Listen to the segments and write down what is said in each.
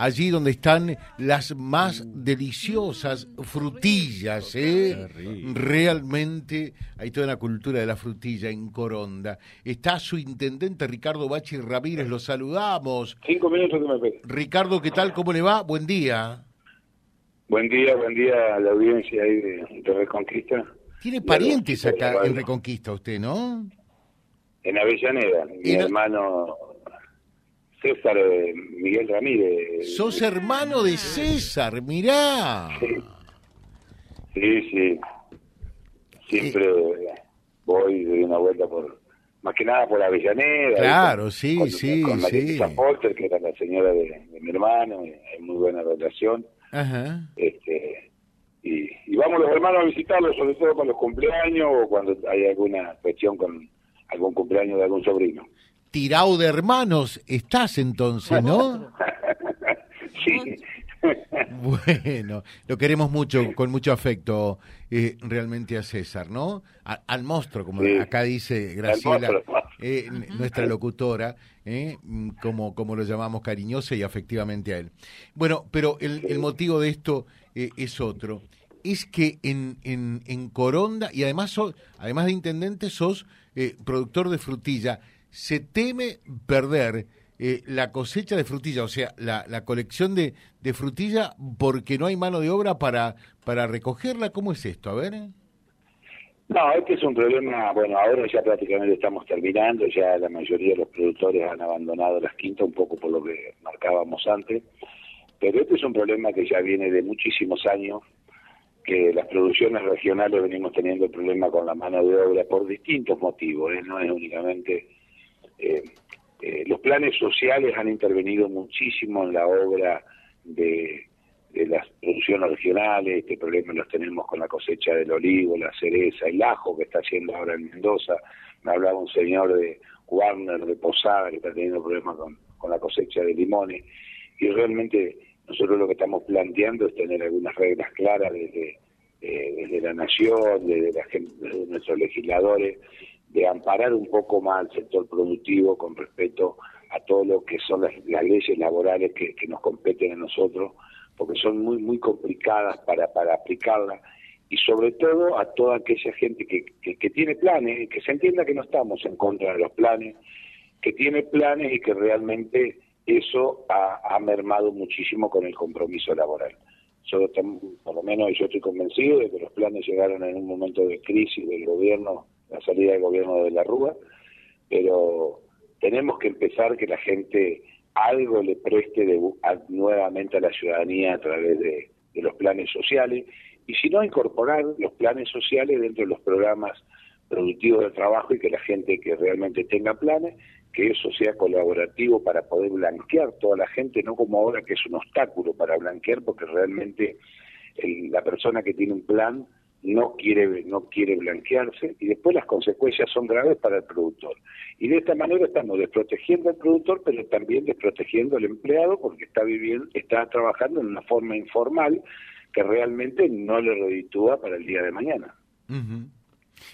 allí donde están las más deliciosas frutillas, ¿eh? Realmente hay toda una cultura de la frutilla en Coronda. Está su intendente Ricardo Bachi Ramírez, lo saludamos. Cinco minutos que me Ricardo, ¿qué tal? ¿Cómo le va? Buen día. Buen día, buen día a la audiencia ahí de, Reconquista. Tiene parientes acá en Reconquista usted, ¿no? En Avellaneda, mi hermano César eh, Miguel Ramírez. Sos hermano de César, mirá. Sí, sí. Siempre voy, doy una vuelta por, más que nada por Avellaneda. Claro, sí, sí, con sí. Potter, que era la señora de, mi hermano, hay muy buena relación. Ajá. Este, y, y, vamos los hermanos a visitarlos, sobre todo con los cumpleaños o cuando hay alguna cuestión con algún cumpleaños de algún sobrino tirado de hermanos estás entonces, ¿no? sí. Bueno, lo queremos mucho, con mucho afecto, eh, realmente a César, ¿no? al monstruo, como acá dice Graciela, eh, nuestra locutora, eh, como, como lo llamamos cariñosa y afectivamente a él. Bueno, pero el, el motivo de esto es otro. Es que en, en, en Coronda, y además, además de intendente, sos productor de frutilla se teme perder eh, la cosecha de frutilla, o sea, la, la colección de, de, frutilla porque no hay mano de obra para, para recogerla. ¿Cómo es esto? A ver. No, este es un problema, bueno, ahora ya prácticamente estamos terminando, ya la mayoría de los productores han abandonado las quintas, un poco por lo que marcábamos antes, pero este es un problema que ya viene de muchísimos años, que las producciones regionales venimos teniendo el problema con la mano de obra por distintos motivos, ¿eh? no es únicamente eh, eh, los planes sociales han intervenido muchísimo en la obra de, las producciones regionales, este problema los tenemos con la cosecha del olivo, la cereza, el ajo que está haciendo ahora en Mendoza. Me hablaba un señor de Warner de Posada que está teniendo problemas con, con la cosecha de limones. Y realmente nosotros lo que estamos planteando es tener algunas reglas claras desde, eh, desde la nación, desde, la desde nuestros legisladores, de amparar un poco más al sector productivo con respecto a todo lo que son las, leyes laborales que, nos competen a nosotros, porque son muy muy complicadas para, para aplicarlas y sobre todo a toda aquella gente que, que, tiene planes, que se entienda que no estamos en contra de los planes, que tiene planes y que realmente eso ha, mermado muchísimo con el compromiso laboral. por lo menos yo estoy convencido de que los planes llegaron en un momento de crisis del gobierno la salida del gobierno de la Rúa, pero tenemos que empezar que la gente algo le preste de, nuevamente a la ciudadanía a través de, los planes sociales y si no incorporar los planes sociales dentro de los programas productivos de trabajo y que la gente que realmente tenga planes, que eso sea colaborativo para poder blanquear toda la gente, no como ahora que es un obstáculo para blanquear, porque realmente la persona que tiene un plan no quiere, no quiere blanquearse y después las consecuencias son graves para el productor. Y de esta manera estamos desprotegiendo al productor, pero también desprotegiendo al empleado porque está viviendo, está trabajando en una forma informal que realmente no le reditúa para el día de mañana.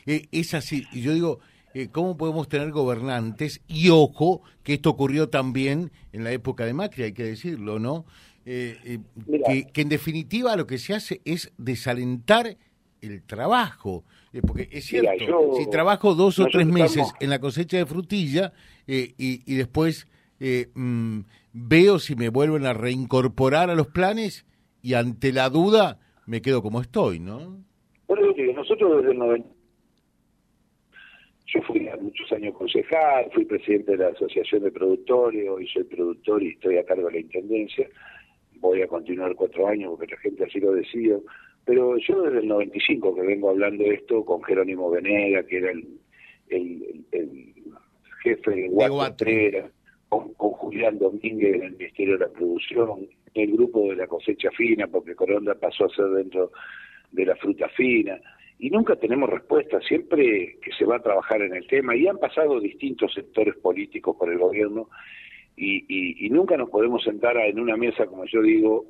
Eh, es así, y yo digo, eh, ¿cómo podemos tener gobernantes? Y ojo, que esto ocurrió también en la época de Macri, hay que decirlo, ¿no? Eh, que, que en definitiva lo que se hace es desalentar el trabajo. Eh, porque es cierto, si trabajo dos o tres meses en la cosecha de frutilla eh, y, después eh, mm, veo si me vuelven a reincorporar a los planes y ante la duda me quedo como estoy, ¿no? Bueno, nosotros desde el 90... Yo fui muchos años concejal, fui presidente de la Asociación de Productores, hoy soy productor y estoy a cargo de la Intendencia. Voy a continuar cuatro años porque la gente así lo decide pero yo desde el 95 que vengo hablando de esto con Jerónimo Venega, que era el, el, jefe de Guatrera, con, con, Julián Domínguez en el Ministerio de la Producción, el grupo de la cosecha fina, porque Coronda pasó a ser dentro de la fruta fina, y nunca tenemos respuesta, siempre que se va a trabajar en el tema, y han pasado distintos sectores políticos por el gobierno, y, y, y nunca nos podemos sentar en una mesa, como yo digo,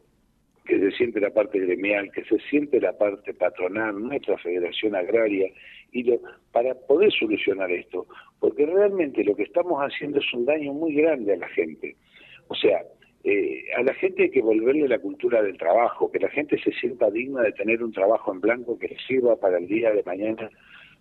que se siente la parte gremial, que se siente la parte patronal, nuestra federación agraria, y lo, para poder solucionar esto, porque realmente lo que estamos haciendo es un daño muy grande a la gente. O sea, eh, a la gente hay que volverle la cultura del trabajo, que la gente se sienta digna de tener un trabajo en blanco que le sirva para el día de mañana,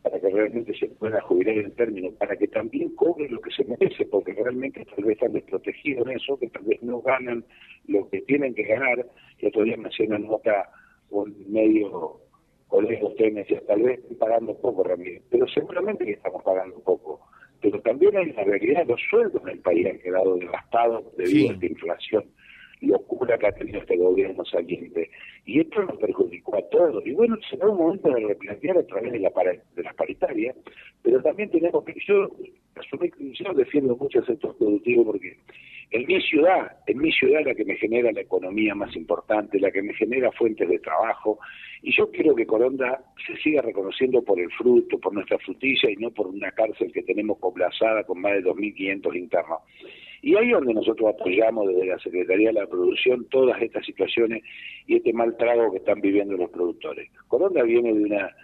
para que realmente se pueda jubilar en término, para que también cobre lo que se merece, porque realmente tal vez están desprotegidos en eso, que tal vez no ganan lo que tienen que ganar. Y otro día me hacía una nota un medio colegio usted me decía, tal vez estoy pagando poco, Ramírez, pero seguramente que estamos pagando poco. Pero también hay la realidad, los sueldos en el país han quedado devastados debido a esta inflación locura que ha tenido este gobierno saliente. Y esto nos perjudicó a todos. Y bueno, será un momento de replantear a través de, la de las paritarias, pero también tenemos que, yo, yo defiendo mucho el sector productivo porque en mi ciudad, en mi ciudad la que me genera la economía más importante, la que me genera fuentes de trabajo, y yo quiero que Coronda se siga reconociendo por el fruto, por nuestra frutilla y no por una cárcel que tenemos poblazada con más de 2.500 internos. Y ahí es donde nosotros apoyamos desde la Secretaría de la Producción todas estas situaciones y este mal trago que están viviendo los productores. Coronda viene de una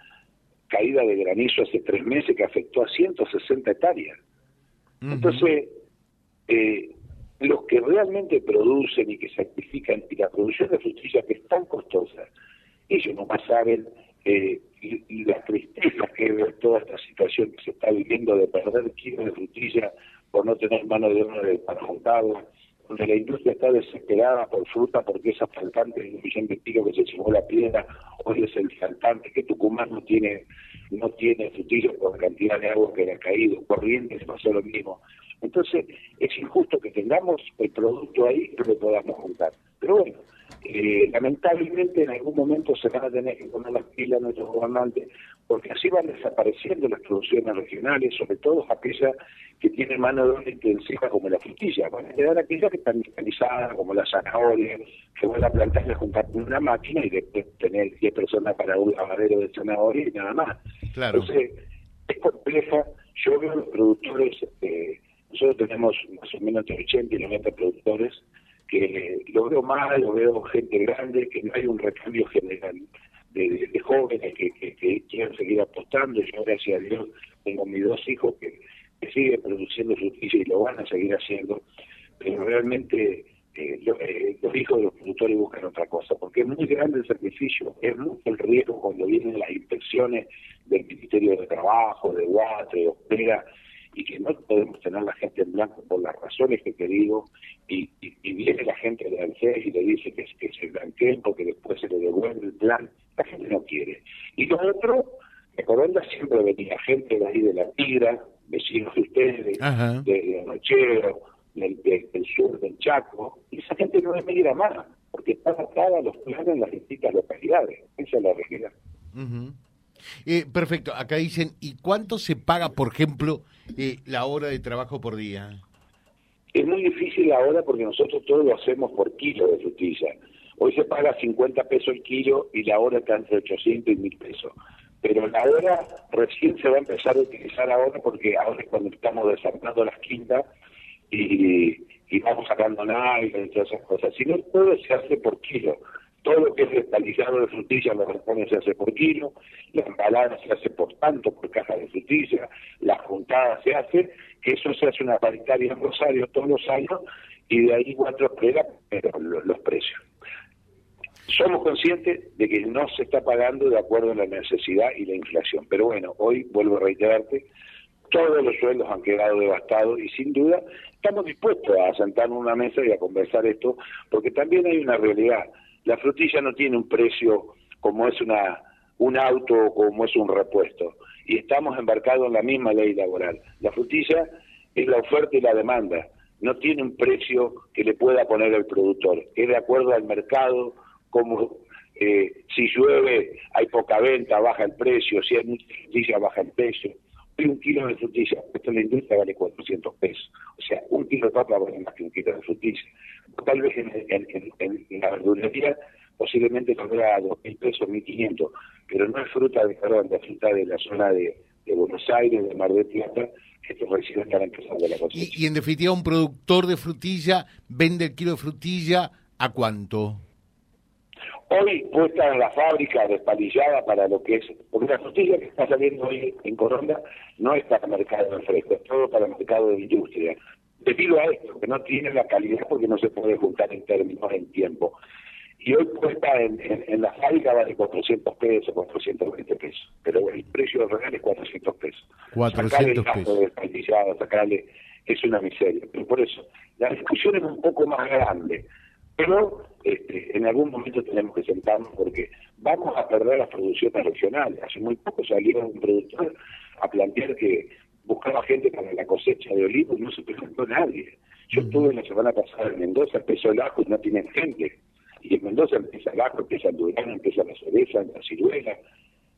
caída de granizo hace tres meses que afectó a 160 hectáreas. Entonces, eh, los que realmente producen y que sacrifican, y la producción de frutilla que es tan costosa, ellos no más saben eh, y, las tristezas que es toda esta situación que se está viviendo de perder kilos de frutilla por no tener mano de obra para juntarla, donde la industria está desesperada por fruta porque esa faltante de un millón de pico que se llevó la piedra, hoy es el faltante que Tucumán no tiene no tiene frutilla por la cantidad de agua que le ha caído, Corrientes pasó lo mismo. Entonces, es injusto que tengamos el producto ahí no lo podamos juntar. Pero bueno, eh, lamentablemente en algún momento se van a tener que poner las pilas nuestros gobernantes, porque así van desapareciendo las producciones regionales, sobre todo aquellas que tienen mano de obra intensiva como la frutilla. Van a quedar aquellas que están digitalizadas, como la zanahoria, que van a plantarle juntar con una máquina y después tener 10 personas para un lavadero de zanahoria y nada más. Claro. Entonces, es compleja. Yo veo los productores, eh, nosotros tenemos más o menos entre 80 y 90 productores, que lo veo mal, lo veo gente grande, que no hay un recambio general de, jóvenes que, que, quieren seguir apostando. Yo, gracias a Dios, tengo mis dos hijos que, siguen produciendo justicia y lo van a seguir haciendo, pero realmente eh, eh, los hijos de los productores buscan otra cosa, porque es muy grande el sacrificio, es mucho el riesgo cuando vienen las inspecciones del Ministerio de Trabajo, de Guatre, de Opera, y que no podemos tener la gente en blanco por las razones que te digo, y, viene la gente de ANSES y le dice que, que se blanqueen porque después se le devuelve el plan, la gente no quiere. Y lo otro, de Coronda siempre venía gente de ahí de la Tigra, vecinos de ustedes, de, de Nochero, del, sur del Chaco, y esa gente no emigra más, porque están atadas los planes en las distintas localidades. Esa es la realidad. Eh, perfecto, acá dicen, ¿y cuánto se paga, por ejemplo, eh, la hora de trabajo por día? Es muy difícil ahora porque nosotros todo lo hacemos por kilo de frutilla. Hoy se paga 50 pesos el kilo y la hora está entre 800 y 1000 pesos. Pero la hora recién se va a empezar a utilizar ahora porque ahora es cuando estamos desarmando las quintas y, y vamos sacando nada y todas esas cosas. Si no, todo se hace por kilo. Todo lo que es estalizado de frutilla, lo responde se hace por kilo, la embalada se hace por tanto, por caja de frutilla, la juntada se hace, que eso se hace una paritaria en Rosario todos los años y de ahí cuatro pruebas los, los precios. Somos conscientes de que no se está pagando de acuerdo a la necesidad y la inflación, pero bueno, hoy vuelvo a reiterarte, todos los sueldos han quedado devastados y sin duda estamos dispuestos a sentarnos en una mesa y a conversar esto, porque también hay una realidad la frutilla no tiene un precio como es una un auto o como es un repuesto. Y estamos embarcados en la misma ley laboral. La frutilla es la oferta y la demanda. No tiene un precio que le pueda poner el productor. Es de acuerdo al mercado, como eh, si llueve hay poca venta, baja el precio, si hay mucha frutilla, baja el precio. Hoy un kilo de frutilla, esto en la industria vale 400 pesos. O sea, un kilo de papa vale más que un kilo de frutilla tal vez en, la verdulería posiblemente cobra 2.000 pesos, 1.500, pero no es fruta de perdón, es fruta de la zona de, Buenos Aires, de Mar del Plata, que reciben están empezando la cosecha. Y, y en definitiva, un productor de frutilla vende el kilo de frutilla a cuánto? Hoy puesta en la fábrica despalillada para lo que es, porque la frutilla que está saliendo hoy en Coronda no es para el mercado de fresco, es todo para el mercado de industria debido a esto, que no tiene la calidad porque no se puede juntar en términos en tiempo. Y hoy cuesta en, en, la fábrica vale 400 pesos, 420 pesos, pero el precio real es 400 pesos. 400 pesos. sacarle, es una miseria. Pero por eso, la discusión es un poco más grande, pero este, en algún momento tenemos que sentarnos porque vamos a perder las producciones regionales. Hace muy poco salió un productor a plantear que buscaba gente para la cosecha de olivos y no se presentó nadie. Yo estuve la semana pasada en Mendoza, empezó el ajo y no tienen gente. Y en Mendoza empieza el ajo, empieza el durazno, empieza la cereza, la ciruela.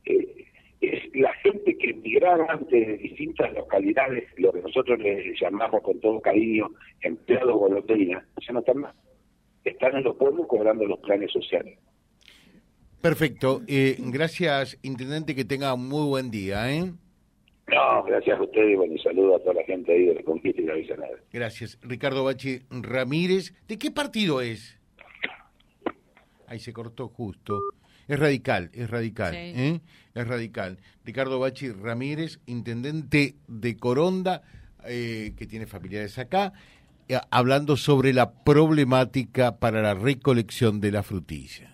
Eh, es la gente que emigraba antes de distintas localidades, lo que nosotros le llamamos con todo cariño empleados golondrina, ya no están más. Están en los pueblos cobrando los planes sociales. Perfecto. Eh, gracias, Intendente, que tenga muy buen día. ¿eh? No, gracias a ustedes y bueno, saludo a toda la gente ahí de la Conquista y la Villanueva. Gracias. Ricardo Bachi Ramírez, ¿de qué partido es? Ahí se cortó justo. Es radical, es radical, ¿eh? es radical. Ricardo Bachi Ramírez, intendente de Coronda, eh, que tiene familiares acá, eh, hablando sobre la problemática para la recolección de la frutilla.